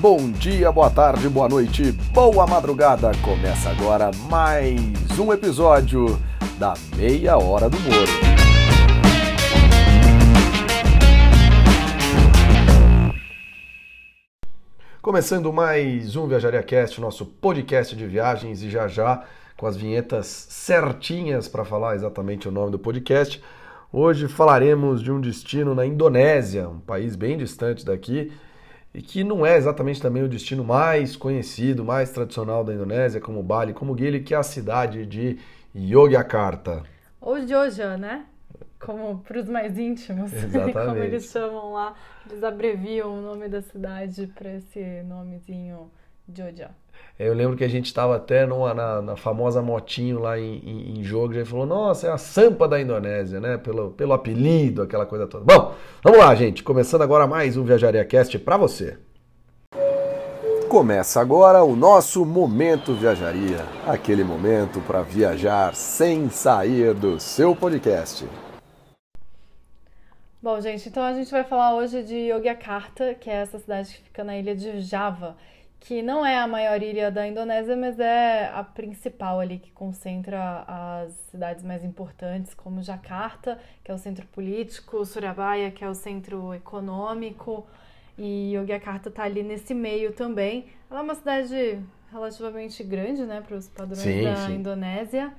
Bom dia, boa tarde, boa noite, boa madrugada. Começa agora mais um episódio da Meia Hora do Moro. Começando mais um Viajaria Cast, nosso podcast de viagens e já já com as vinhetas certinhas para falar exatamente o nome do podcast. Hoje falaremos de um destino na Indonésia, um país bem distante daqui e que não é exatamente também o destino mais conhecido, mais tradicional da Indonésia, como Bali, como Gili, que é a cidade de Yogyakarta. Ou Joja, né? Como para os mais íntimos, como eles chamam lá, eles abreviam o nome da cidade para esse nomezinho Joja. É, Eu lembro que a gente estava até numa, na, na famosa motinho lá em, em, em jogo, e falou, nossa, é a Sampa da Indonésia, né? Pelo, pelo apelido, aquela coisa toda. Bom, vamos lá, gente. Começando agora mais um Viajaria Cast para você. Começa agora o nosso Momento Viajaria. Aquele momento para viajar sem sair do seu podcast. Bom, gente, então a gente vai falar hoje de Yogyakarta, que é essa cidade que fica na ilha de Java, que não é a maior ilha da Indonésia, mas é a principal ali que concentra as cidades mais importantes, como Jakarta, que é o centro político, Surabaya, que é o centro econômico, e Yogyakarta está ali nesse meio também. Ela é uma cidade relativamente grande, né, para os padrões Sim, da sim. Indonésia,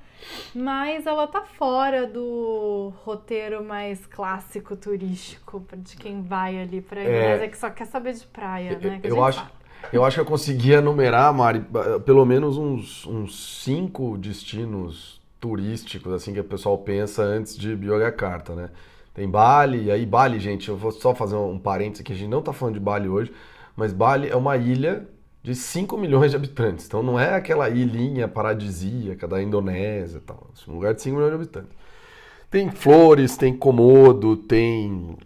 mas ela tá fora do roteiro mais clássico turístico de quem vai ali para Indonésia que só quer saber de praia, né? a Eu acho, sabe. Eu acho que eu conseguia enumerar, Mari, pelo menos uns, uns cinco destinos turísticos assim que o pessoal pensa antes de Yogyakarta, né? Tem Bali, e aí Bali, gente, eu vou só fazer um parênteses aqui, a gente não tá falando de Bali hoje, mas Bali é uma ilha de 5 milhões de habitantes. Então não é aquela ilhinha paradisíaca da Indonésia e tal. É um lugar de 5 milhões de habitantes. Tem flores, tem Komodo, tem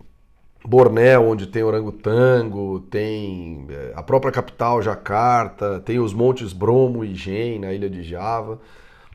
Bornéu, onde tem orangotango, tem eh, a própria capital, Jakarta, tem os montes Bromo e Gen, na ilha de Java.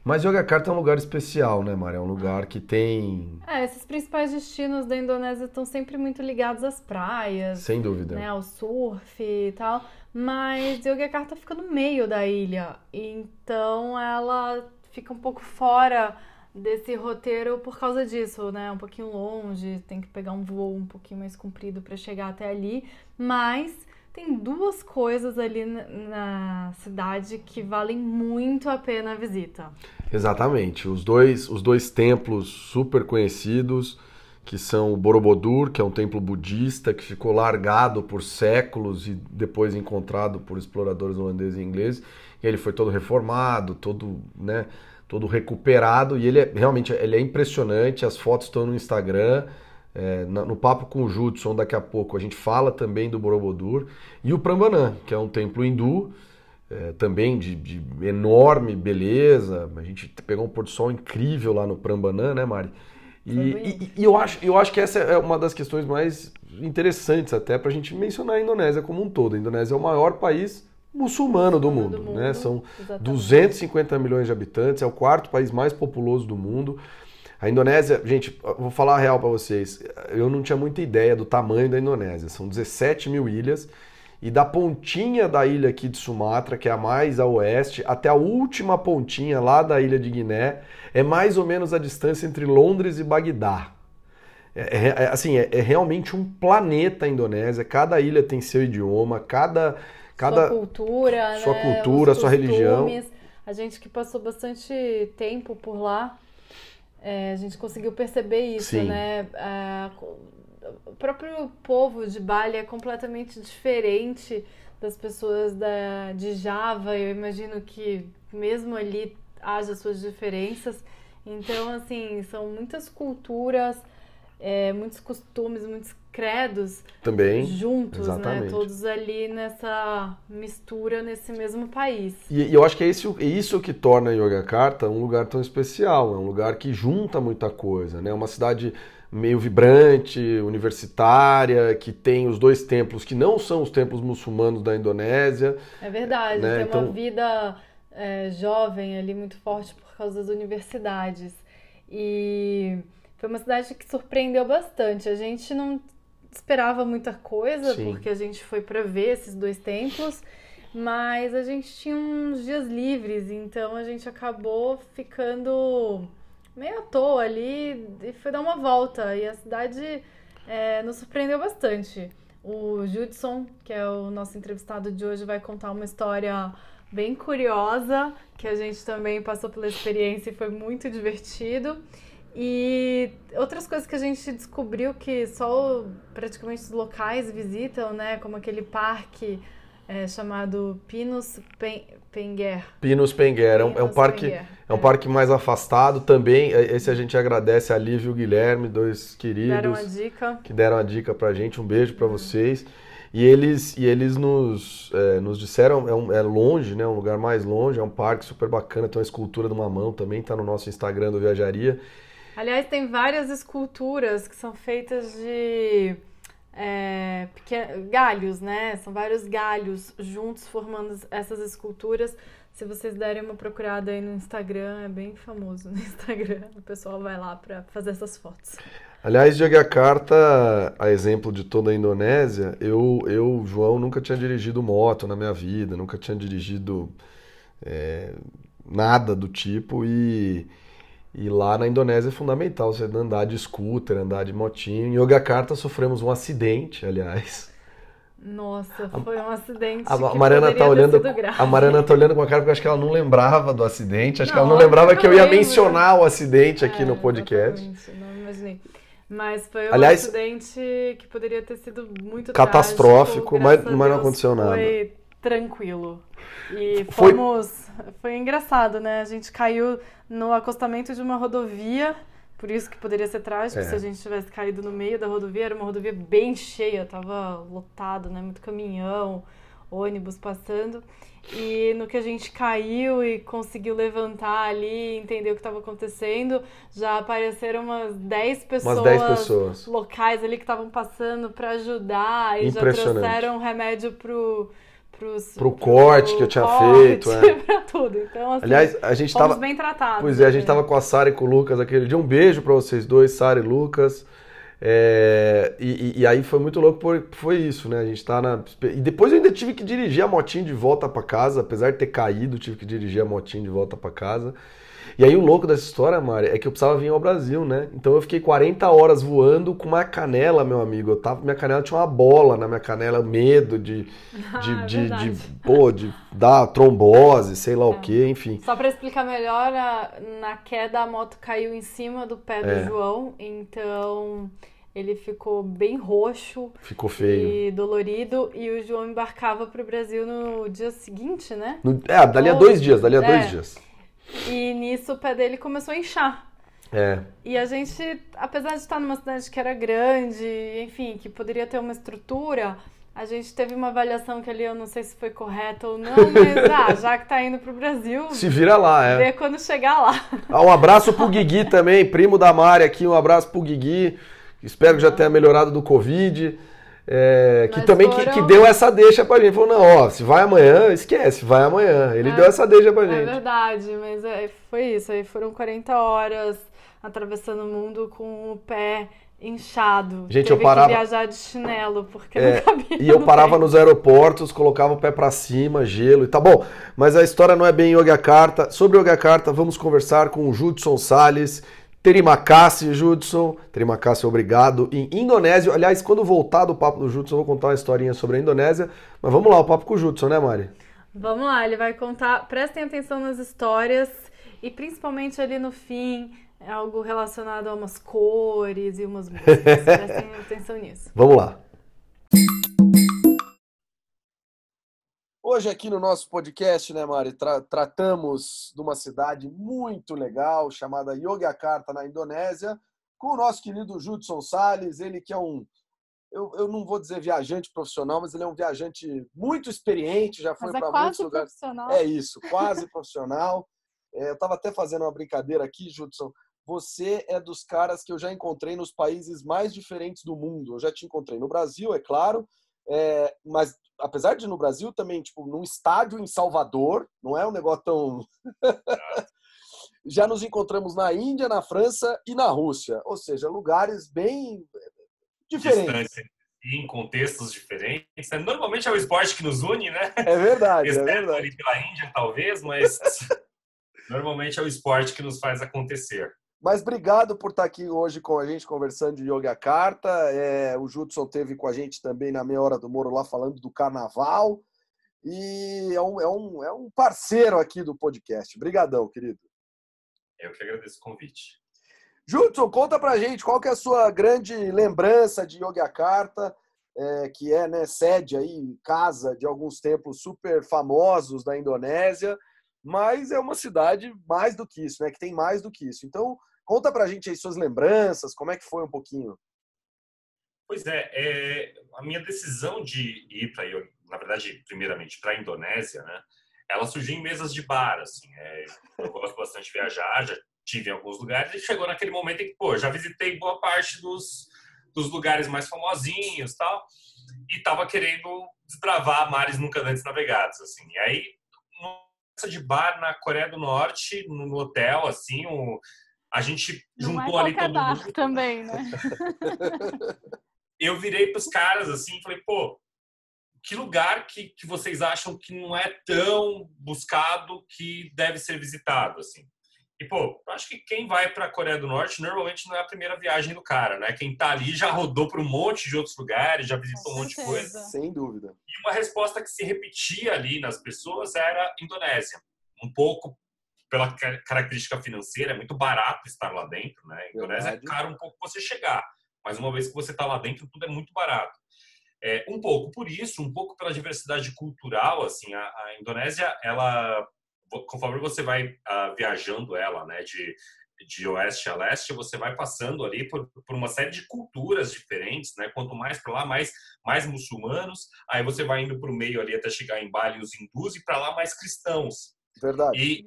Mas Yogyakarta é um lugar especial, né, Maria? É um lugar que tem, É, esses principais destinos da Indonésia estão sempre muito ligados às praias, sem dúvida. né, ao surf e tal, mas Yogyakarta fica no meio da ilha, então ela fica um pouco fora desse roteiro por causa disso, né? Um pouquinho longe, tem que pegar um voo um pouquinho mais comprido para chegar até ali, mas tem duas coisas ali na, cidade que valem muito a pena a visita. Exatamente. Os dois, os dois templos super conhecidos, que são o Borobudur, que é um templo budista que ficou largado por séculos e depois encontrado por exploradores holandeses e ingleses. E ele foi todo reformado, todo, né, todo recuperado e ele é, realmente ele é impressionante. As fotos estão no Instagram. É, no papo com o Judson, daqui a pouco, a gente fala também do Borobudur e o Prambanan, que é um templo hindu, é, também de, de enorme beleza. A gente pegou um pôr do sol incrível lá no Prambanan, né, Mari? E, e- e eu, acho, eu acho que essa é uma das questões mais interessantes até para a gente mencionar a Indonésia como um todo. A Indonésia é o maior país muçulmano do mundo, do né? mundo, São exatamente. 250 milhões de habitantes, é o quarto país mais populoso do mundo. A Indonésia, gente, vou falar a real para vocês, eu não tinha muita ideia do tamanho da Indonésia. São 17 mil ilhas e da pontinha da ilha aqui de Sumatra, que é a mais a oeste, até a última pontinha lá da ilha de Guiné, é mais ou menos a distância entre Londres e Bagdá. É, é- é- assim, é, é realmente um planeta a Indonésia. Cada ilha tem seu idioma, cada, cada sua cultura, sua né, cultura, sua religião. A gente que passou bastante tempo por lá, é, a gente conseguiu perceber isso, Sim. né? Ah, o próprio povo de Bali é completamente diferente das pessoas da, de Java. Eu imagino que mesmo ali haja suas diferenças. Então, assim, são muitas culturas, é, muitos costumes, muitos credos também. juntos, né? exatamente. Todos ali nessa mistura nesse mesmo país. E, e eu acho que é isso, é isso que torna Yogyakarta um lugar tão especial. É um lugar que junta muita coisa, né? É uma cidade meio vibrante, universitária, que tem os dois templos que não são os templos muçulmanos da Indonésia. É verdade, Né, tem então- uma vida é, jovem ali muito forte por causa das universidades. E foi uma cidade que surpreendeu bastante. A gente não esperava muita coisa, Sim. porque a gente foi para ver esses dois templos, mas a gente tinha uns dias livres, então a gente acabou ficando meio à toa ali e foi dar uma volta. E a cidade é, nos surpreendeu bastante. O Judson, que é o nosso entrevistado de hoje, vai contar uma história bem curiosa, que a gente também passou pela experiência e foi muito divertido. E outras coisas que a gente descobriu que só praticamente os locais visitam, né? Como aquele parque é, chamado Pinus Pen Penguer. Pinus Penguer, é um, é um parque, Penguer, é um parque mais afastado também. é, Esse a gente agradece a Lívia e o Guilherme, dois queridos. Deram a dica. que deram a dica pra gente. Um beijo pra vocês. E eles, e eles nos, é, nos disseram, é, um- é longe, né? Um lugar mais longe, é um parque super bacana, tem uma escultura de uma mão também, tá no nosso Instagram do Viajaria. Aliás, tem várias esculturas que são feitas de é, galhos, né? São vários galhos juntos formando essas esculturas. Se vocês derem uma procurada aí no Instagram, é bem famoso no Instagram. O pessoal vai lá para fazer essas fotos. Aliás, Yogyakarta, a exemplo de toda a Indonésia, eu, eu, João, nunca tinha dirigido moto na minha vida, nunca tinha dirigido é, nada do tipo e, e lá na Indonésia é fundamental você andar de scooter, andar de motinho. Em Yogyakarta sofremos um acidente, aliás. Nossa, foi um acidente A que Mariana poderia tá olhando, a Mariana tá olhando com a cara porque acho que ela não lembrava do acidente, acho que Não, ela não lembrava que eu ia lembro. mencionar o acidente aqui É, no podcast. não imaginei. Mas foi um Aliás- acidente que poderia ter sido muito Catastrófico, trágico, mas- a mas não aconteceu nada. Foi tranquilo. E fomos. Foi engraçado, né? A gente caiu no acostamento de uma rodovia, por isso que poderia ser trágico É. se a gente tivesse caído no meio da rodovia. Era uma rodovia bem cheia, tava lotado, né? Muito caminhão, ônibus passando. E no que a gente caiu e conseguiu levantar ali, entender o que estava acontecendo, já apareceram umas 10 pessoas, Umas 10 pessoas. locais ali que estavam passando para ajudar e já trouxeram remédio pro pros, Pro corte que eu tinha feito, é. pra tudo. Então, assim, Aliás, a gente fomos tava. bem tratados. Pois é, a gente né? tava com a Sara e com o Lucas aquele dia. Um beijo pra vocês dois, Sara e Lucas. É, e, e- aí foi muito louco, por- foi isso, né? A gente tá na. E depois eu ainda tive que dirigir a motinha de volta pra casa, apesar de ter caído, tive que dirigir a motinha de volta pra casa. E aí o louco dessa história, Mari, é que eu precisava vir ao Brasil, né? Então eu fiquei 40 horas voando com uma canela, meu amigo. Eu tava, minha canela tinha uma bola na minha canela, medo de, de, Ah, de, de, verdade. pô, de dar trombose, sei lá o quê, enfim. Só pra explicar melhor, a- na queda a moto caiu em cima do pé do É. João, então ele ficou bem roxo Ficou feio. e dolorido e o João embarcava pro Brasil no dia seguinte, né? No- é, dali a dois dias, dali a dois É. dias. E nisso o pé dele começou a inchar. É, E a gente, apesar de estar numa cidade que era grande, enfim, que poderia ter uma estrutura, a gente teve uma avaliação que ali eu não sei se foi correta ou não, mas ah, já que tá indo pro Brasil, se vira lá, é. vê quando chegar lá. Ah, um abraço pro Guigui também, primo da Mari aqui, um abraço pro Guigui. Espero que já tenha melhorado do Covid. É, que Mas também que, foram- que deu essa deixa pra gente. Falou, não, ó, se vai amanhã, esquece, vai amanhã. Ele É, deu essa deixa pra É gente. verdade, mas é, foi isso. Aí foram 40 horas atravessando o mundo com o pé inchado. Gente, Teve eu parava- que viajar de chinelo, porque É, não cabia. E eu no parava trem. nos aeroportos, colocava o pé pra cima, gelo e tá bom. Mas a história não é bem Yogyakarta. Sobre Yogyakarta, vamos conversar com o Judson Salles. Terima kasih, Judson. Terima kasih, obrigado. Em Indonésio, aliás, quando voltar do papo do Judson, eu vou contar uma historinha sobre a Indonésia. Mas vamos lá, o papo com o Judson, né, Mari? Vamos lá, ele vai contar. Prestem atenção nas histórias e principalmente ali no fim, é algo relacionado a umas cores e umas músicas. Prestem atenção nisso. Vamos lá. Hoje aqui no nosso podcast, né, Mari, tra- tratamos de uma cidade muito legal chamada Yogyakarta, na Indonésia, com o nosso querido Judson Salles, ele que é um, eu, eu não vou dizer viajante profissional, mas ele é um viajante muito experiente, já foi é para muitos quase lugares. profissional. É isso, quase profissional. É, eu estava até fazendo uma brincadeira aqui, Judson. Você é dos caras que eu já encontrei nos países mais diferentes do mundo. Eu já te encontrei no Brasil, é claro, é, mas apesar de no Brasil também, tipo, num estádio em Salvador, não é um negócio tão. já nos encontramos na Índia, na França e na Rússia, ou seja, lugares bem diferentes. Distante. em contextos diferentes. Né? Normalmente é o esporte que nos une, né? É verdade, é verdade. ali pela Índia, talvez, mas normalmente é o esporte que nos faz acontecer. Mas obrigado por estar aqui hoje com a gente conversando de Yogyakarta. É, o Judson teve com a gente também na meia hora do Moro lá falando do carnaval. E é um, é um, é um parceiro aqui do podcast. Obrigadão, querido. Eu que agradeço o convite. Judson, conta pra gente qual que é a sua grande lembrança de Yogyakarta, é, que é né, sede aí, casa de alguns templos super famosos da Indonésia, mas é uma cidade mais do que isso, né? Que tem mais do que isso. Então, conta pra gente aí suas lembranças, como é que foi um pouquinho? Pois é, é a minha decisão de ir para, na verdade, primeiramente para a Indonésia, né? Ela surgiu em mesas de bar, assim. É, eu gosto bastante de viajar, já tive em alguns lugares e chegou naquele momento em que, pô, já visitei boa parte dos, dos lugares mais famosinhos, tal, e tava querendo desbravar mares nunca antes navegados, assim. E aí, de bar na Coreia do Norte, no hotel, assim, o, a gente Não juntou é ali todo bar mundo. também, né? eu virei para os caras assim e falei, pô, que lugar que, que vocês acham que não é tão buscado que deve ser visitado, assim? E, pô, acho que quem vai para a Coreia do Norte normalmente não é a primeira viagem do cara, né? Quem tá ali já rodou para um monte de outros lugares, já visitou um monte de coisa. Sem dúvida. E uma resposta que se repetia ali nas pessoas era Indonésia. Um pouco pela característica financeira, é muito barato estar lá dentro, né? Indonésia é caro um pouco você chegar, mas uma vez que você está lá dentro, tudo é muito barato. É, um pouco por isso, um pouco pela diversidade cultural, assim, a, a Indonésia, ela conforme você vai uh, viajando ela, né, de, de oeste a leste, você vai passando ali por, por uma série de culturas diferentes, né? Quanto mais para lá, mais, mais muçulmanos. Aí você vai indo para o meio ali até chegar em Bali os hindus e para lá mais cristãos. Verdade. E,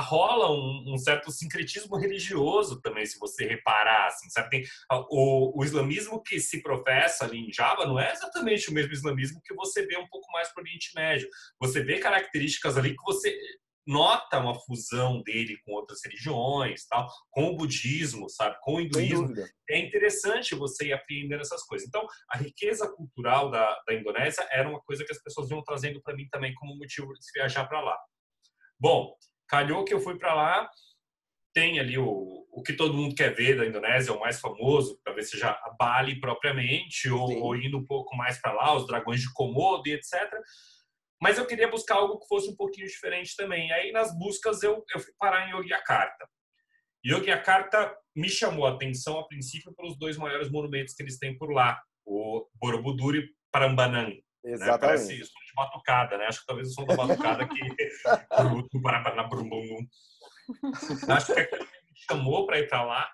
rola um, um, certo sincretismo religioso também, se você reparar, assim, sabe? Tem, o, o, islamismo que se professa ali em Java não é exatamente o mesmo islamismo que você vê um pouco mais para o Oriente Médio. Você vê características ali que você nota uma fusão dele com outras religiões, tal, com o budismo, sabe, com o hinduísmo. É interessante você ir aprendendo essas coisas. Então, a riqueza cultural da, da Indonésia era uma coisa que as pessoas iam trazendo para mim também como motivo de se viajar para lá. Bom, calhou que eu fui para lá, tem ali o, o que todo mundo quer ver da Indonésia, o mais famoso, talvez seja a Bali propriamente, ou, ou indo um pouco mais para lá, os dragões de Komodo e etc. Mas eu queria buscar algo que fosse um pouquinho diferente também. Aí nas buscas eu, eu fui parar em Yogyakarta. Yogyakarta me chamou a atenção a princípio pelos dois maiores monumentos que eles têm por lá, o Borobudur e Parambanang. Né? Exatamente. Né? Parece de batucada, né? Acho que talvez o som da batucada que Acho que aquilo me chamou para ir para lá.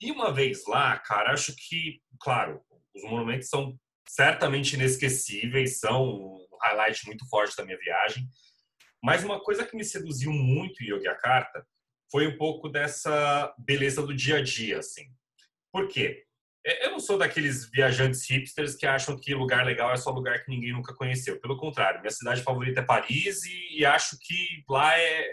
E uma vez lá, cara, acho que, claro, os monumentos são certamente inesquecíveis, são highlight muito forte da minha viagem. Mas uma coisa que me seduziu muito em Yogyakarta foi um pouco dessa beleza do dia a dia, assim. Por quê? É, eu não sou daqueles viajantes hipsters que acham que lugar legal é só lugar que ninguém nunca conheceu. Pelo contrário, minha cidade favorita é Paris e, e acho que lá é,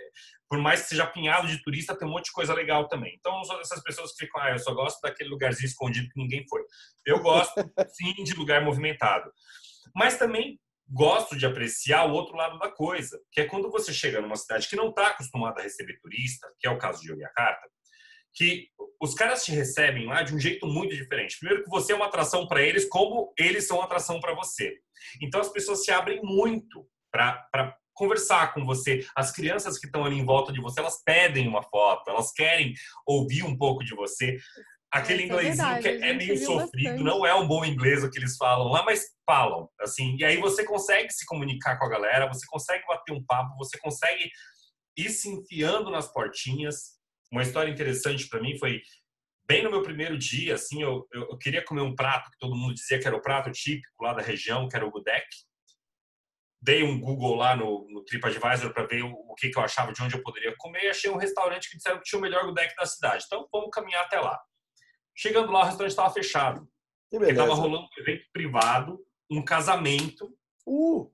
por mais que seja apinhado de turista, tem um monte de coisa legal também. Então, não sou dessas pessoas que ficam, ah, eu só gosto daquele lugarzinho escondido que ninguém foi. Eu gosto, sim, de lugar movimentado. Mas também gosto de apreciar o outro lado da coisa, que é quando você chega numa cidade que não está acostumada a receber turista, que é o caso de Yogyakarta, que os caras te recebem lá de um jeito muito diferente. Primeiro que você é uma atração para eles, como eles são uma atração para você. Então as pessoas se abrem muito para conversar com você. As crianças que estão ali em volta de você, elas pedem uma foto, elas querem ouvir um pouco de você aquele inglesinho é que é meio sofrido, bastante. não é um bom inglês o que eles falam lá, mas falam, assim, e aí você consegue se comunicar com a galera, você consegue bater um papo, você consegue ir se enfiando nas portinhas. Uma história interessante para mim foi bem no meu primeiro dia, assim, eu, eu, queria comer um prato que todo mundo dizia que era o prato típico lá da região, que era o gudek. Dei um Google lá no, no TripAdvisor para ver o, o, que, que eu achava de onde eu poderia comer e achei um restaurante que disseram que tinha o melhor gudek da cidade. Então, vamos caminhar até lá. Chegando lá, o restaurante estava fechado. Estava rolando um evento privado, um casamento. Uh.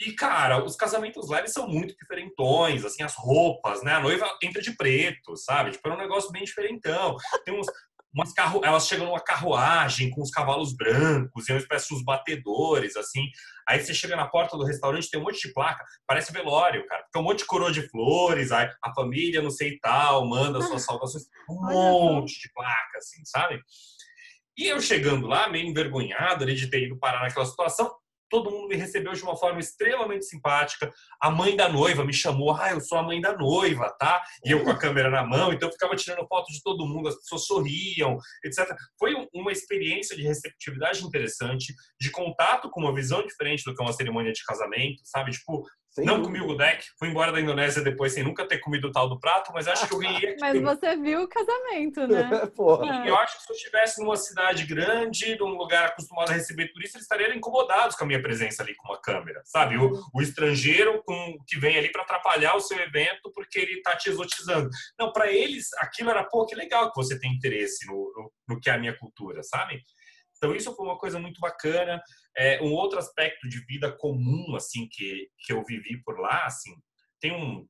E, cara, os casamentos lá eles são muito diferentões, assim, as roupas, né? A noiva entra de preto, sabe? Tipo, era um negócio bem diferentão. Tem uns, umas carro, elas chegam numa carruagem com os cavalos brancos e uma espécie de uns batedores, assim. Aí você chega na porta do restaurante, tem um monte de placa, parece velório, cara. Tem um monte de coroa de flores, aí a família, não sei tal, manda suas saudações, um monte de placa, assim, sabe? E eu chegando lá, meio envergonhado de ter ido parar naquela situação, todo mundo me recebeu de uma forma extremamente simpática. A mãe da noiva me chamou, ah, eu sou a mãe da noiva, tá? E eu com a câmera na mão, então eu ficava tirando foto de todo mundo, as pessoas sorriam, etc. Foi uma experiência de receptividade interessante, de contato com uma visão diferente do que é uma cerimônia de casamento, sabe? Tipo, sem não dúvida. comi o deck, fui embora da Indonésia depois sem nunca ter comido o tal do prato, mas acho que eu ganhei. mas você viu o casamento, né? Porra. Eu acho que se eu estivesse numa cidade grande, num lugar acostumado a receber turistas, eles estariam incomodados com a minha presença ali com uma câmera, sabe? O, o estrangeiro com, que vem ali para atrapalhar o seu evento porque ele está te exotizando. Não, para eles aquilo era, pô, que legal que você tem interesse no, no, no que é a minha cultura, sabe? Então isso foi uma coisa muito bacana. É, um outro aspecto de vida comum assim que, que eu vivi por lá, assim, tem um,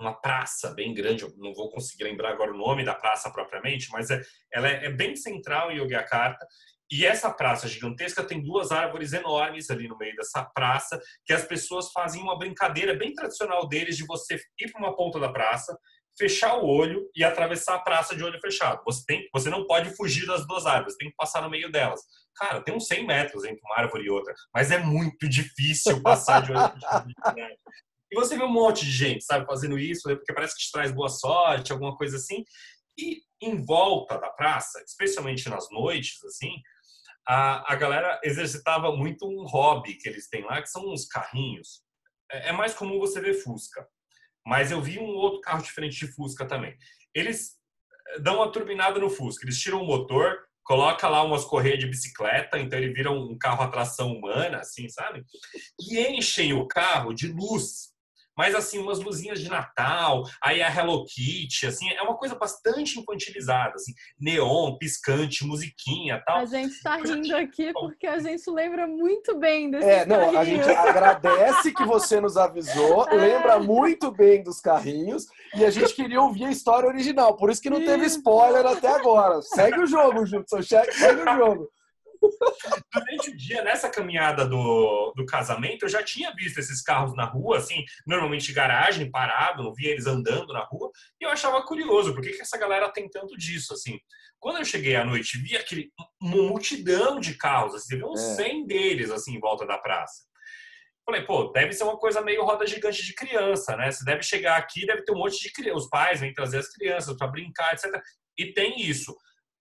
uma praça bem grande, eu não vou conseguir lembrar agora o nome da praça propriamente, mas é, ela é, é bem central em Yogyakarta. E essa praça gigantesca tem duas árvores enormes ali no meio dessa praça, que as pessoas fazem uma brincadeira bem tradicional deles de você ir para uma ponta da praça, fechar o olho e atravessar a praça de olho fechado. Você, tem, você não pode fugir das duas árvores, tem que passar no meio delas. Cara, tem uns 100 metros entre uma árvore e outra, mas é muito difícil passar de olho fechado. E você vê um monte de gente, sabe, fazendo isso, né, porque parece que te traz boa sorte, alguma coisa assim. E em volta da praça, especialmente nas noites, assim, a, a galera exercitava muito um hobby que eles têm lá, que são uns carrinhos. É, é mais comum você ver Fusca. Mas eu vi um outro carro diferente de Fusca também. Eles eh, dão uma turbinada no Fusca, eles tiram o motor, coloca lá umas correias de bicicleta, então ele vira um carro a tração humana, assim, sabe? E enchem o carro de luz mas assim, umas luzinhas de Natal, aí a Hello Kitty, assim, é uma coisa bastante infantilizada, assim, neon, piscante, musiquinha tal. A gente tá rindo aqui porque a gente lembra muito bem desse É, não, carrinhos. a gente agradece que você nos avisou, é. lembra muito bem dos carrinhos e a gente queria ouvir a história original, por isso que não isso. teve spoiler até agora. Segue o jogo, Judson, segue o jogo. Durante o dia, nessa caminhada do, do casamento, eu já tinha visto esses carros na rua, assim, normalmente garagem, parado, não via eles andando na rua, e eu achava curioso, por que, que essa galera tem tanto disso, assim. Quando eu cheguei à noite, vi aquele, uma multidão de carros, assim, uns é. 100 deles, assim, em volta da praça. Falei, pô, deve ser uma coisa meio roda gigante de criança, né? Você deve chegar aqui, deve ter um monte de criança. Os pais vêm trazer as crianças para brincar, etc. E tem isso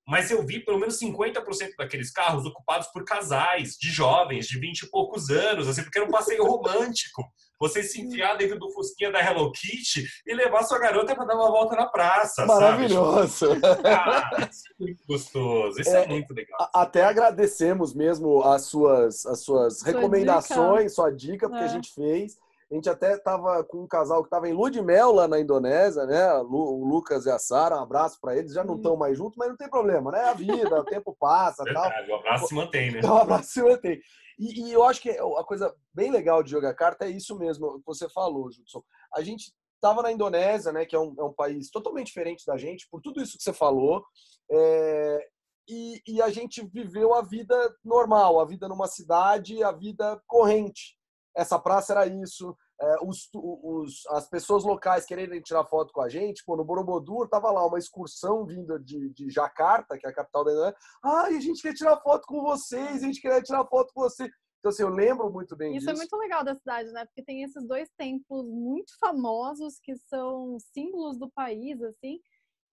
mas eu vi pelo menos 50% daqueles carros ocupados por casais de jovens de 20 e poucos anos, assim, porque era um passeio romântico. Você se enfiar dentro do fusquinha da Hello Kitty e levar sua garota para dar uma volta na praça. Maravilhoso! Ah, isso é muito gostoso, isso é, é, muito legal. Até agradecemos mesmo as suas, as suas sua recomendações, dica. sua dica, porque é. a gente fez. A gente até estava com um casal que estava em lua de mel lá na Indonésia, né? O Lucas e a Sara, um abraço para eles. Já não estão mais juntos, mas não tem problema, né? A vida, o tempo passa Verdade, tal. O abraço se mantém, né? O abraço se mantém. E, e, eu acho que a coisa bem legal de jogar carta é isso mesmo que você falou, Judson. A gente estava na Indonésia, né? Que é um, é um, país totalmente diferente da gente, por tudo isso que você falou. É, e, e a gente viveu a vida normal, a vida numa cidade, a vida corrente essa praça era isso, é, os, os, as pessoas locais querendo tirar foto com a gente, pô, no Borobudur tava lá uma excursão vinda de, de Jacarta, que é a capital da Indonésia. Ah, a gente quer tirar foto com vocês, a gente quer tirar foto com você. Então, assim, eu lembro muito bem Isso é disso. é muito legal da cidade, né? Porque tem esses dois templos muito famosos que são símbolos do país, assim,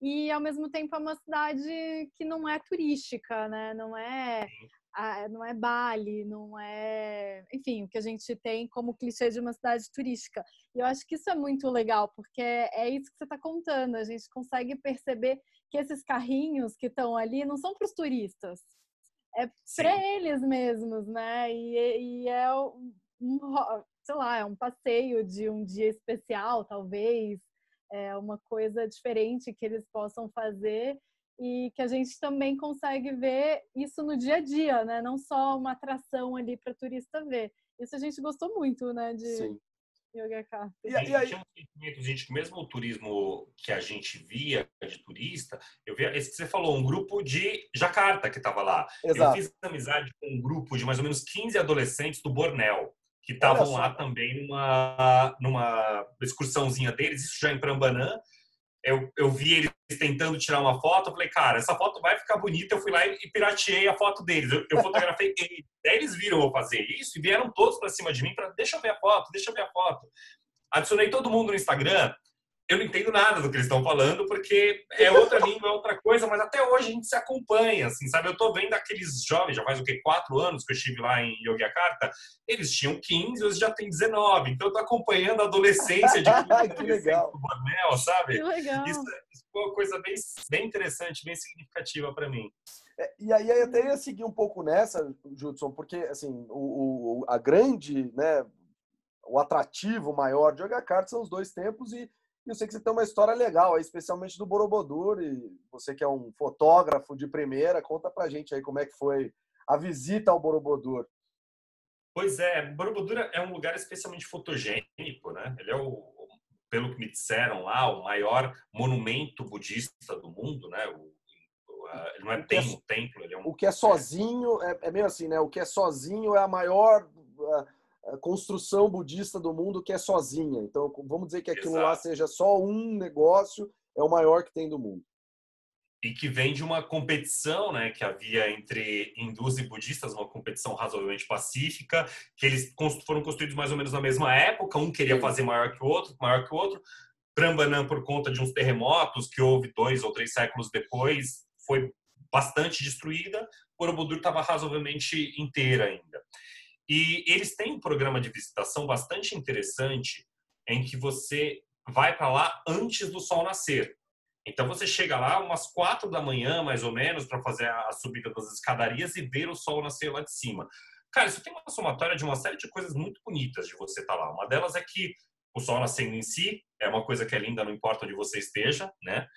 e ao mesmo tempo é uma cidade que não é turística, né? Não é não é Bali, não é, enfim, o que a gente tem como clichê de uma cidade turística. E eu acho que isso é muito legal, porque é isso que você está contando. A gente consegue perceber que esses carrinhos que estão ali não são para os turistas, é para eles mesmos, né? E, e é um, sei lá, é um passeio de um dia especial, talvez, é uma coisa diferente que eles possam fazer e que a gente também consegue ver isso no dia a dia, né? Não só uma atração ali para turista ver. Isso a gente gostou muito, né? De... Sim. Yogyakarta. E, e aí... Tinha um sentimento, gente, que mesmo o turismo que a gente via de turista, eu via, esse que você falou, um grupo de Jacarta que estava lá. Exato. Eu fiz amizade com um grupo de mais ou menos 15 adolescentes do Bornéu, que estavam lá também numa, numa excursãozinha deles, isso já em Prambanã, eu, eu vi eles tentando tirar uma foto, eu falei, cara, essa foto vai ficar bonita. Eu fui lá e, pirateei a foto deles. Eu, eu fotografei eles. eles viram eu fazer isso e vieram todos para cima de mim para deixa eu ver a foto, deixa eu ver a foto. Adicionei todo mundo no Instagram eu não entendo nada do que eles estão falando, porque é outra língua, é outra coisa, mas até hoje a gente se acompanha, assim, sabe? Eu tô vendo aqueles jovens, já faz o quê? Quatro anos que eu estive lá em Yogyakarta, eles tinham 15, hoje já tem 19, então eu tô acompanhando a adolescência de que legal. do sabe? Que legal. Isso, isso foi uma coisa bem, bem interessante, bem significativa para mim. É, e aí eu até ia seguir um pouco nessa, Judson, porque, assim, o, o a grande, né, o atrativo maior de Yogyakarta são os dois tempos e eu sei que você tem uma história legal, especialmente do Borobudur, e você que é um fotógrafo de primeira, conta pra gente aí como é que foi a visita ao Borobudur. Pois é, Borobudur é um lugar especialmente fotogênico, né? Ele é o, pelo que me disseram lá, o maior monumento budista do mundo, né? O, ele não é, bem um templo, ele é um... O que é sozinho, é, é meio assim, né? O que é sozinho é a maior construção budista do mundo que é sozinha. Então, vamos dizer que aquilo Exato. lá seja só um negócio, é o maior que tem do mundo. E que vem de uma competição né, que havia entre hindus e budistas, uma competição razoavelmente pacífica, que eles foram construídos mais ou menos na mesma época, um queria Sim. fazer maior que o outro, maior que o outro. Prambanan, por conta de uns terremotos que houve dois ou três séculos depois, foi bastante destruída. Borobudur estava razoavelmente inteira ainda. E eles têm um programa de visitação bastante interessante em que você vai para lá antes do sol nascer. Então você chega lá umas quatro da manhã, mais ou menos, para fazer a subida das escadarias e ver o sol nascer lá de cima. Cara, isso tem uma somatória de uma série de coisas muito bonitas de você estar tá lá. Uma delas é que o sol nascendo em si é uma coisa que é linda, não importa onde você esteja, né?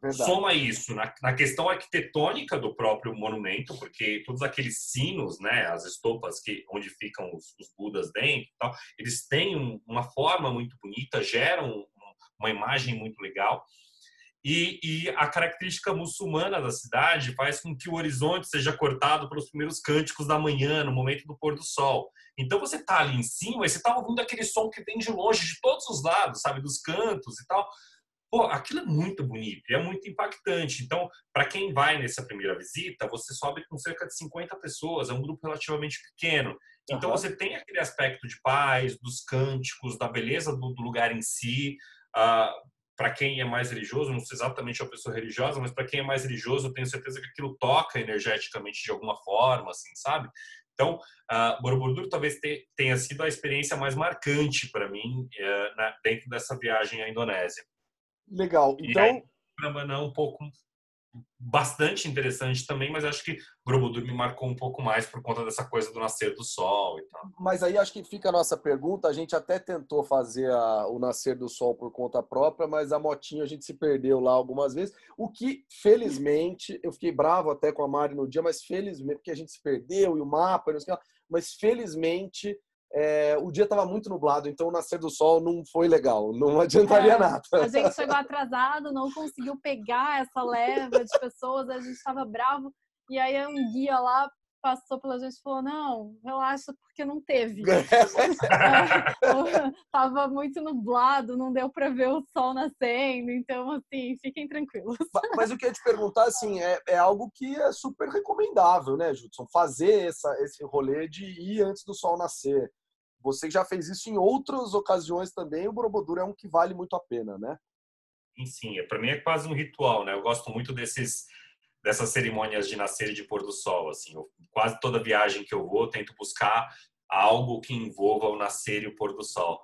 Verdade. Soma isso na, na, questão arquitetônica do próprio monumento, porque todos aqueles sinos, né, as estopas que onde ficam os, os budas dentro, tal, eles têm um, uma forma muito bonita, geram um, uma imagem muito legal. E, e, a característica muçulmana da cidade faz com que o horizonte seja cortado pelos primeiros cânticos da manhã, no momento do pôr do sol. Então você está ali em cima e você está ouvindo aquele som que vem de longe, de todos os lados, sabe, dos cantos e tal. Pô, aquilo é muito bonito e é muito impactante. Então, para quem vai nessa primeira visita, você sobe com cerca de 50 pessoas, é um grupo relativamente pequeno. Então, uhum. você tem aquele aspecto de paz, dos cânticos, da beleza do, do lugar em si. Uh, ah, para quem é mais religioso, não sei exatamente a pessoa religiosa, mas para quem é mais religioso, eu tenho certeza que aquilo toca energeticamente de alguma forma, assim, sabe? Então, uh, Borobudur talvez tenha sido a experiência mais marcante para mim uh, na, dentro dessa viagem à Indonésia. Legal. Então. E aí, um pouco bastante interessante também, mas acho que Borobudur me marcou um pouco mais por conta dessa coisa do nascer do sol e tal. Mas aí acho que fica a nossa pergunta. A gente até tentou fazer a, o nascer do sol por conta própria, mas a motinha a gente se perdeu lá algumas vezes. O que, felizmente, eu fiquei bravo até com a Mari no dia, mas felizmente, porque a gente se perdeu e o mapa, mas felizmente é, o dia estava muito nublado, então o nascer do sol não foi legal, não adiantaria é, nada. A gente chegou atrasado, não conseguiu pegar essa leva de pessoas, a gente estava bravo, e aí um guia lá passou pela gente e falou: não, relaxa, porque não teve. Tava muito nublado, não deu para ver o sol nascendo, então, assim, fiquem tranquilos. Mas, o que eu ia te perguntar, assim, é, é algo que é super recomendável, né, Judson? Fazer essa, esse rolê de ir antes do sol nascer. Você já fez isso em outras ocasiões também, o Borobudur é um que vale muito a pena, né? Sim, sim. Para mim é quase um ritual, né? Eu gosto muito desses dessas cerimônias de nascer e de pôr do sol, assim. Eu, quase toda viagem que eu vou, eu tento buscar algo que envolva o nascer e o pôr do sol.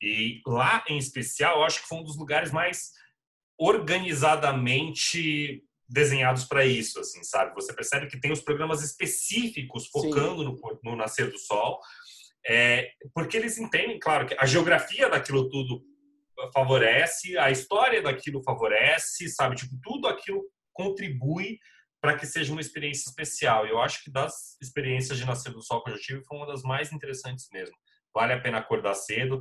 E lá, em especial, eu acho que foi um dos lugares mais organizadamente desenhados para isso, assim, sabe? Você percebe que tem os programas específicos focando no, no, nascer do sol, é, porque eles entendem, claro, que a geografia daquilo tudo favorece, a história daquilo favorece, sabe? Tipo, tudo aquilo contribui para que seja uma experiência especial. Eu acho que das experiências de nascer do sol que eu tive, foi uma das mais interessantes mesmo. Vale a pena acordar cedo.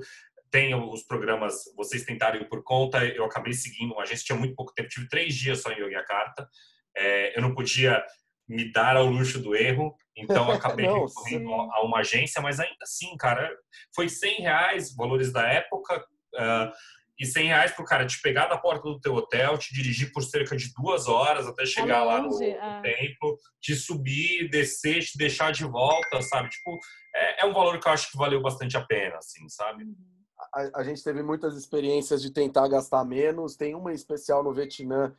tem os programas, vocês tentarem por conta, eu acabei seguindo uma agência, tinha muito pouco tempo, tive três dias só em Yogyakarta, é, eu não podia me dar ao luxo do erro, então acabei não, recorrendo sim. a uma agência, mas ainda assim, cara, foi 100 reais, valores da época, uh, e 100 reais pro cara te pegar da porta do teu hotel, te dirigir por cerca de duas horas até chegar é lá no, no é. templo, te subir, descer, te deixar de volta, sabe? Tipo, é, é, um valor que eu acho que valeu bastante a pena, assim, sabe? Uhum. A, a, gente teve muitas experiências de tentar gastar menos. Tem uma especial no Vietnã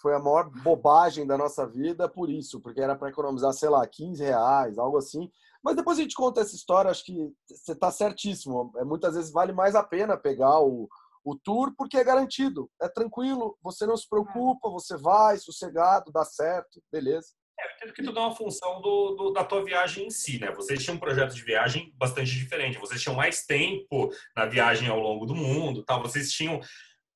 foi a maior bobagem da nossa vida por isso, porque era para economizar, sei lá, 15 reais, algo assim. Mas depois a gente conta essa história, acho que você está certíssimo. É, muitas vezes vale mais a pena pegar o, o tour porque é garantido, é tranquilo, você não se preocupa, você vai sossegado, dá certo, beleza. É, que tudo é uma função do, do, da tua viagem em si, né? Vocês tinham um projeto de viagem bastante diferente. Vocês tinham mais tempo na viagem ao longo do mundo, tal. Vocês tinham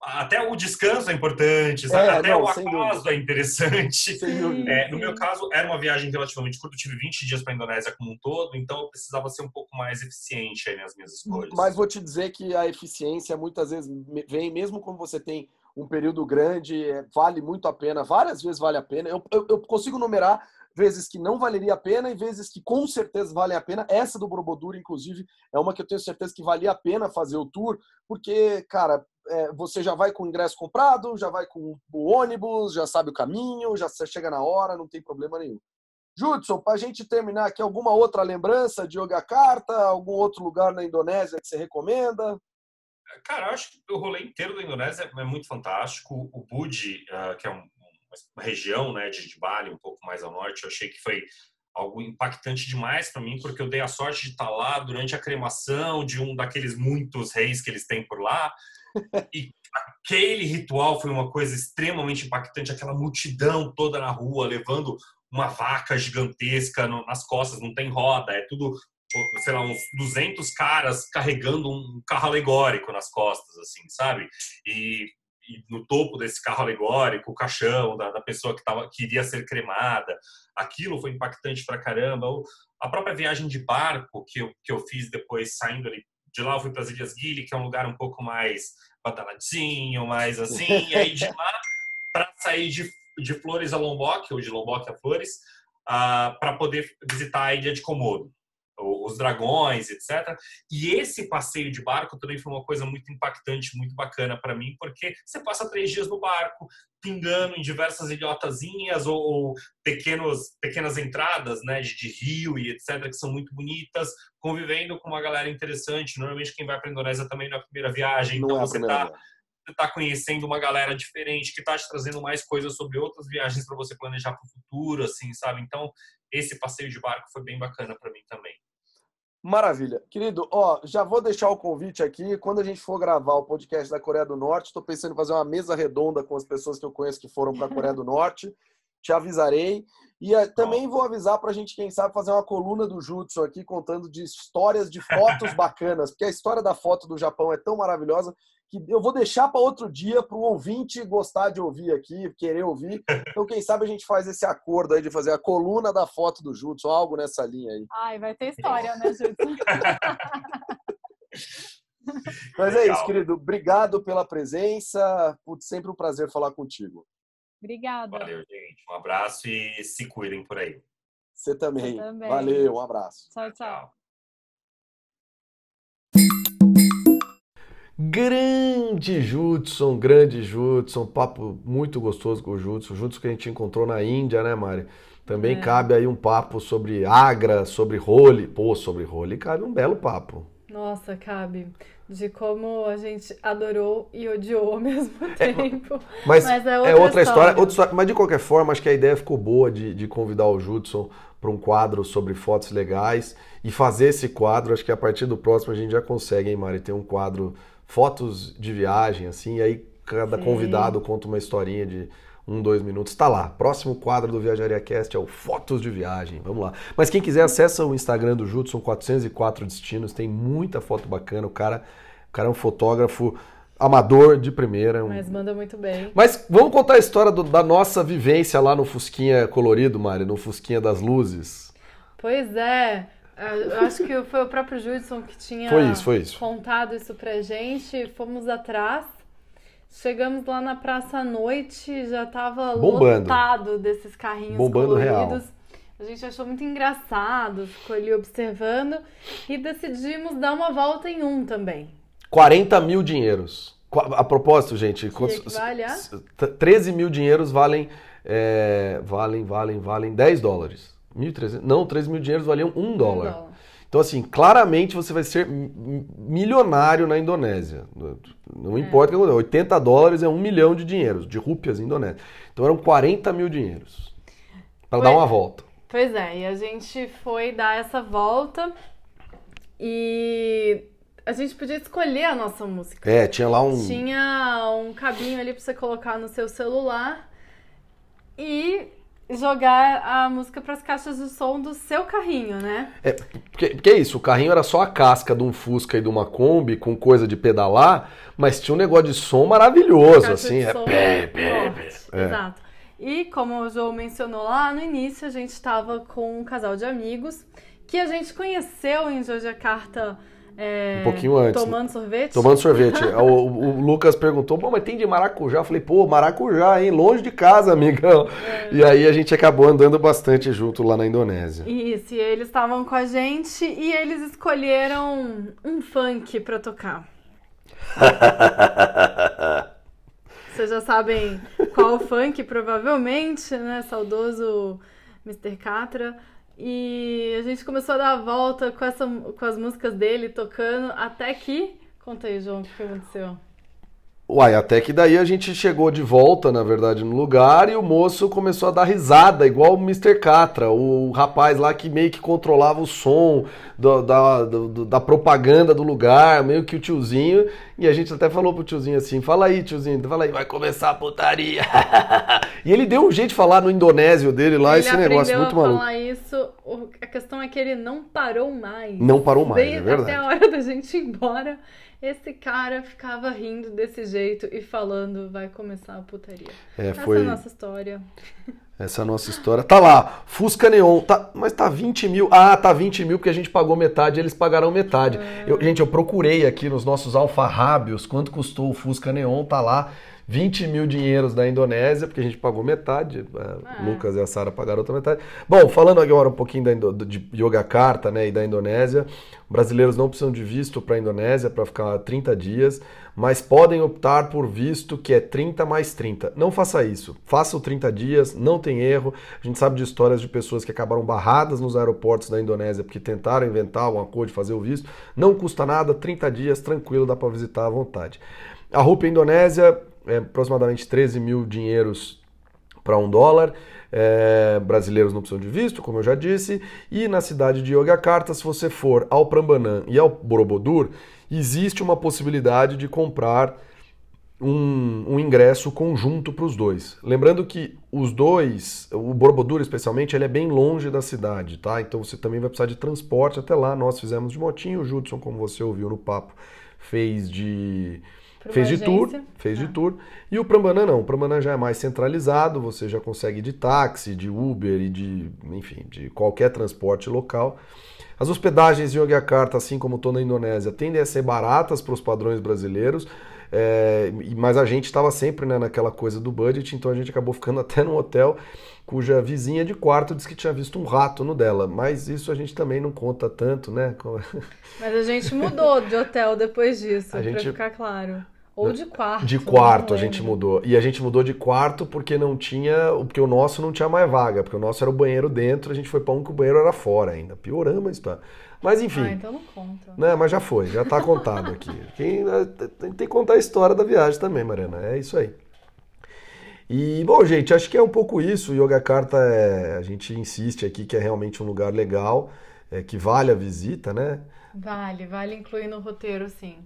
até o descanso é importante? É, até não, o acaso é interessante. É, no meu caso, era uma viagem relativamente curta, eu tive 20 dias para a Indonésia como um todo, então eu precisava ser um pouco mais eficiente aí nas minhas escolhas. Mas vou te dizer que a eficiência muitas vezes vem, mesmo quando você tem um período grande, é, vale muito a pena, várias vezes vale a pena. Eu, eu, eu consigo numerar vezes que não valeria a pena e vezes que com certeza vale a pena. Essa do Borobudur, inclusive, é uma que eu tenho certeza que valia a pena fazer o tour, porque, cara, é, você já vai com o ingresso comprado, já vai com o ônibus, já sabe o caminho, já chega na hora, não tem problema nenhum. Judson, para a gente terminar aqui, alguma outra lembrança de Yogyakarta, algum outro lugar na Indonésia que você recomenda? Cara, acho que o rolê inteiro da Indonésia é muito fantástico. O Budi, uh, que é um, uma região né, de, Bali, um pouco mais ao norte, eu achei que foi algo impactante demais para mim, porque eu dei a sorte de estar lá durante a cremação de um daqueles muitos reis que eles têm por lá. E aquele ritual foi uma coisa extremamente impactante, aquela multidão toda na rua levando uma vaca gigantesca nas costas, não tem roda, é tudo, sei lá, uns 200 caras carregando um carro alegórico nas costas, assim, sabe? E, e no topo desse carro alegórico, o caixão da, da pessoa que, tava, que iria ser cremada, aquilo foi impactante pra caramba. A própria viagem de barco que eu, que eu fiz depois, saindo ali de lá eu fui para as Ilhas Gili, que é um lugar um pouco mais bataladinho, mais assim. e aí de lá, para sair de, de Flores a Lombok, ou de Lombok a Flores, uh, ah, para poder visitar a Ilha de Komodo os dragões, etc. E esse passeio de barco também foi uma coisa muito impactante, muito bacana para mim, porque você passa três dias no barco, pingando em diversas ilhotazinhas ou, ou pequenos, pequenas entradas né, de, de, rio e etc., que são muito bonitas, convivendo com uma galera interessante. Normalmente quem vai para a Indonésia também na primeira viagem, não então é você está está conhecendo uma galera diferente, que está te trazendo mais coisas sobre outras viagens para você planejar para o futuro, assim, sabe? Então, esse passeio de barco foi bem bacana para mim também. Maravilha. Querido, ó, já vou deixar o convite aqui. Quando a gente for gravar o podcast da Coreia do Norte, estou pensando em fazer uma mesa redonda com as pessoas que eu conheço que foram para a Coreia do Norte. Te avisarei. E uh, também vou avisar para a gente, quem sabe, fazer uma coluna do Jutsu aqui contando de histórias de fotos bacanas, porque a história da foto do Japão é tão maravilhosa que eu vou deixar para outro dia para o ouvinte gostar de ouvir aqui, querer ouvir. Então, quem sabe a gente faz esse acordo aí de fazer a coluna da foto do Jutsu, algo nessa linha aí. Ai, vai ter história, né, Jutsu? Mas é isso, querido. Obrigado pela presença. Putz, sempre um prazer falar contigo. Obrigada. Valeu, gente. Um abraço e se cuidem por aí. Você também. também. Valeu, um abraço. Tchau, tchau. Grande Judson, grande Judson, papo muito gostoso com o Judson, Judson que a gente encontrou na Índia, né, Mari? Também é. cabe aí um papo sobre Agra, sobre role. Pô, sobre role cabe um belo papo. Nossa, cabe. De como a gente adorou e odiou ao mesmo é, tempo. mas, mas, é outra, é outra história. história. Outra. Mas de qualquer forma, acho que a ideia ficou boa de, de convidar o Judson para um quadro sobre fotos legais e fazer esse quadro. Acho que a partir do próximo a gente já consegue, hein, Mari? Ter um quadro fotos de viagem, assim, e aí cada Sim. convidado conta uma historinha de um, dois minutos. Tá lá. Próximo quadro do Viajaria Cast é o Fotos de Viagem. Vamos lá. Mas quem quiser, acessa o Instagram do Judson, 404 destinos. Tem muita foto bacana. O cara, o cara é um fotógrafo amador de primeira. Mas manda muito bem. Mas vamos contar a história do, da nossa vivência lá no Fusquinha Colorido, Mari, no Fusquinha das Luzes. Pois é. Eu acho que foi o próprio Judson que tinha foi isso, foi isso. contado isso pra gente. Fomos atrás. Chegamos lá na praça à noite, já tava Bombando. lotado desses carrinhos Bombando coloridos. real. A gente achou muito engraçado, ficou ali observando e decidimos dar uma volta em um também. 40 mil dinheiros. A propósito, gente, quantos- a? s- 13 mil dinheiros valem, é, valem, valem, valem 10 dólares. 1.300, não, 13 mil dinheiros valiam 1 dólar. Então, assim, claramente você vai ser mi- mi- milionário na Indonésia. Não importa o que aconteça. 80 dólares é um milhão de dinheiros, de rúpias indonésias. Então eram 40 mil dinheiros. Para dar uma volta. Pois é, e a gente foi dar essa volta e a gente podia escolher a nossa música. É, tinha lá um. Tinha um cabinho ali pra você colocar no seu celular e jogar a música pras caixas de som do seu carrinho, né? É, porque, porque é isso, o carrinho era só a casca de um Fusca e de uma Kombi com coisa de pedalar, mas tinha um negócio de som maravilhoso, assim. É pé, pé, pé. É. Exato. E como o João mencionou lá no início, a gente estava com um casal de amigos que a gente conheceu em Yogyakarta é, Um pouquinho antes, tomando sorvete. Tomando sorvete. o, o- Lucas perguntou, pô, mas tem de maracujá? Eu falei, pô, maracujá, hein? Longe de casa, amigão. E aí a gente acabou andando bastante junto lá na Indonésia. Isso, e eles estavam com a gente e eles escolheram um funk pra tocar. Vocês já sabem qual funk, provavelmente, né? Saudoso Mr. Catra. E a gente começou a dar a volta com, essa, com as músicas dele tocando, até que. Conta aí, João, o que aconteceu? Uai, até que daí a gente chegou de volta, na verdade, no lugar e o moço começou a dar risada, igual o Mr. Catra, o rapaz lá que meio que controlava o som do- da, do- da propaganda do lugar, meio que o tiozinho. E a gente até falou pro tiozinho assim: fala aí, tiozinho, fala aí, vai começar a putaria. e ele deu um jeito de falar no indonésio dele lá, ele esse negócio muito a maluco. falar isso. A questão é que ele não parou mais. Não parou mais, Desde é verdade. Até a hora da gente ir embora, esse cara ficava rindo desse jeito e falando, vai começar a putaria. É, Essa foi. é a nossa história. Essa é a nossa história. Tá lá, Fusca Neon. Tá, mas tá 20 mil. Ah, tá 20 mil porque a gente pagou metade eles pagaram metade. Eu- gente, eu procurei aqui nos nossos alfarrábios quanto custou o Fusca Neon. Tá lá, 20 mil dinheiros da Indonésia, porque a gente pagou metade. é, Ah. O Lucas e a Sara pagaram outra metade. Bom, falando agora um pouquinho da, de Yogyakarta né, e da Indonésia. Brasileiros não precisam de visto para a Indonésia para ficar 30 dias, mas podem optar por visto que é 30 mais 30. Não faça isso. Faça o 30 dias, não tem erro. A gente sabe de histórias de pessoas que acabaram barradas nos aeroportos da Indonésia porque tentaram inventar alguma coisa de fazer o visto. Não custa nada, 30 dias, tranquilo, dá para visitar à vontade. A rúpia indonésia é aproximadamente 13 mil dinheiros para um dólar. É, brasileiros não precisam de visto, como eu já disse. E na cidade de Yogyakarta, se você for ao Prambanan e ao Borobudur, existe uma possibilidade de comprar um, um ingresso conjunto para os dois. Lembrando que os dois, o Borobudur especialmente, ele é bem longe da cidade, tá? Então você também vai precisar de transporte até lá. Nós fizemos de motinho, o Judson, como você ouviu no papo, fez de fez de tour, fez de Ah. tour. E o Prambanan não, o Prambanan já é mais centralizado, você já consegue de táxi, de Uber e de, enfim, de qualquer transporte local. As hospedagens em Yogyakarta, assim como toda a Indonésia, tendem a ser baratas para os padrões brasileiros, é, mas a gente estava sempre né, naquela coisa do budget, então a gente acabou ficando até num hotel cuja vizinha de quarto disse que tinha visto um rato no dela, mas isso a gente também não conta tanto, né? Mas a gente mudou de hotel depois disso, A pra gente- ficar claro. Ou de quarto. De quarto a gente mudou. E a gente mudou de quarto porque não tinha. Porque o nosso não tinha mais vaga. Porque o nosso era o banheiro dentro, a gente foi pra um que o banheiro era fora ainda. Pioramos a história. Mas enfim. Ah, então não conta. Né, mas já foi, já tá contado aqui. Quem, eh, tem que contar a história da viagem também, Mariana. É isso aí. E, bom, gente, acho que é um pouco isso. O Yogyakarta, é, a gente insiste aqui que é realmente um lugar legal, é, que vale a visita, né? Vale, vale incluir no roteiro, sim.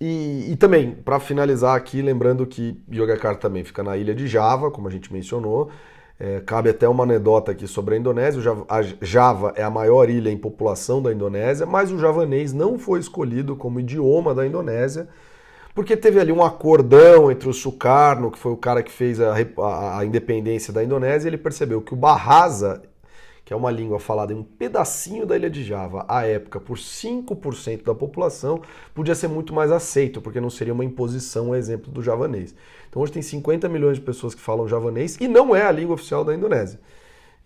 E, e também, para finalizar aqui, lembrando que Yogyakarta também fica na ilha de Java, como a gente mencionou. É, cabe até uma anedota aqui sobre a Indonésia. O Java, a Java é a maior ilha em população da Indonésia, mas o javanês não foi escolhido como idioma da Indonésia, porque teve ali um acordão entre o Sukarno, que foi o cara que fez a, a- a independência da Indonésia, e ele percebeu que o Bahasa, que é uma língua falada em um pedacinho da ilha de Java, à época, por 5% da população, podia ser muito mais aceito, porque não seria uma imposição, um exemplo do javanês. Então hoje tem 50 milhões de pessoas que falam javanês e não é a língua oficial da Indonésia.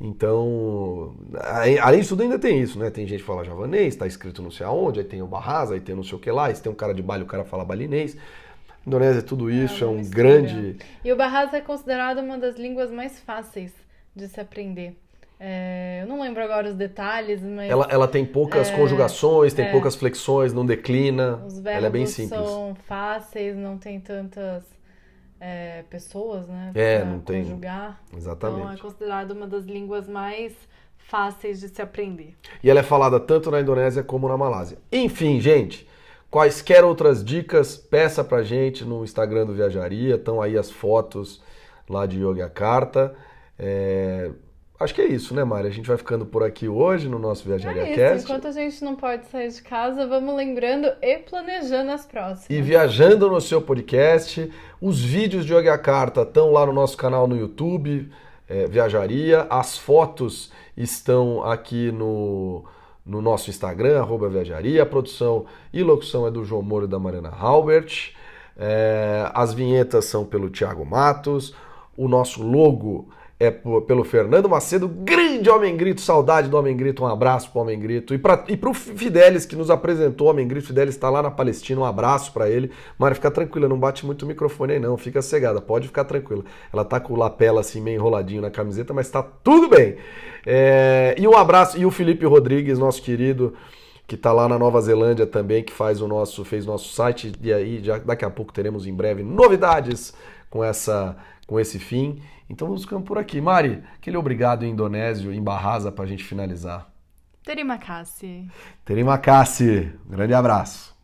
Então, além disso tudo ainda tem isso, né? Tem gente que fala javanês, está escrito não sei aonde, aí tem o Bahasa, aí tem não sei o que lá, aí tem um cara de Bali, o cara fala balinês. Indonésia é tudo isso, é, é um grande... E o Bahasa é considerado uma das línguas mais fáceis de se aprender. É, eu não lembro agora os detalhes, mas. Ela, ela tem poucas é, conjugações, tem é, poucas flexões, não declina. Os verbos ela é bem simples. são fáceis, não tem tantas é, pessoas, né? É, não tem. Conjugar. Exatamente. Então é considerada uma das línguas mais fáceis de se aprender. E ela é falada tanto na Indonésia como na Malásia. Enfim, gente. Quaisquer outras dicas, peça pra gente no Instagram do Viajaria. Estão aí as fotos lá de Yogyakarta. É, Acho que é isso, né, Mari? A gente vai ficando por aqui hoje no nosso Viajaria é Cast. Enquanto a gente não pode sair de casa, vamos lembrando e planejando as próximas. E viajando no seu podcast. Os vídeos de Yogyakarta estão lá no nosso canal no YouTube, é, Viajaria. As fotos estão aqui no, no nosso Instagram, arroba Viajaria. A produção e locução é do João Moro e da Mariana Halbert. É, as vinhetas são pelo Thiago Matos. O nosso logo é pelo Fernando Macedo, grande Homem Grito, saudade do Homem Grito, um abraço pro Homem Grito. E para e pro Fidelis, que nos apresentou o Homem Grito, Fidelis está lá na Palestina, um abraço para ele. Mari, fica tranquila, não bate muito o microfone aí não, fica cegada, pode ficar tranquila. Ela tá com o lapela assim meio enroladinho na camiseta, mas tá tudo bem. É... E um abraço, e o Felipe Rodrigues, nosso querido, que está lá na Nova Zelândia também, que faz o nosso, fez nosso site, e aí já, daqui a pouco teremos em breve novidades com essa com esse fim. Então vamos ficando por aqui. Mari, aquele obrigado em indonésio, em Barrasa, para a gente finalizar. Terima kasih. Terima kasih. grande abraço.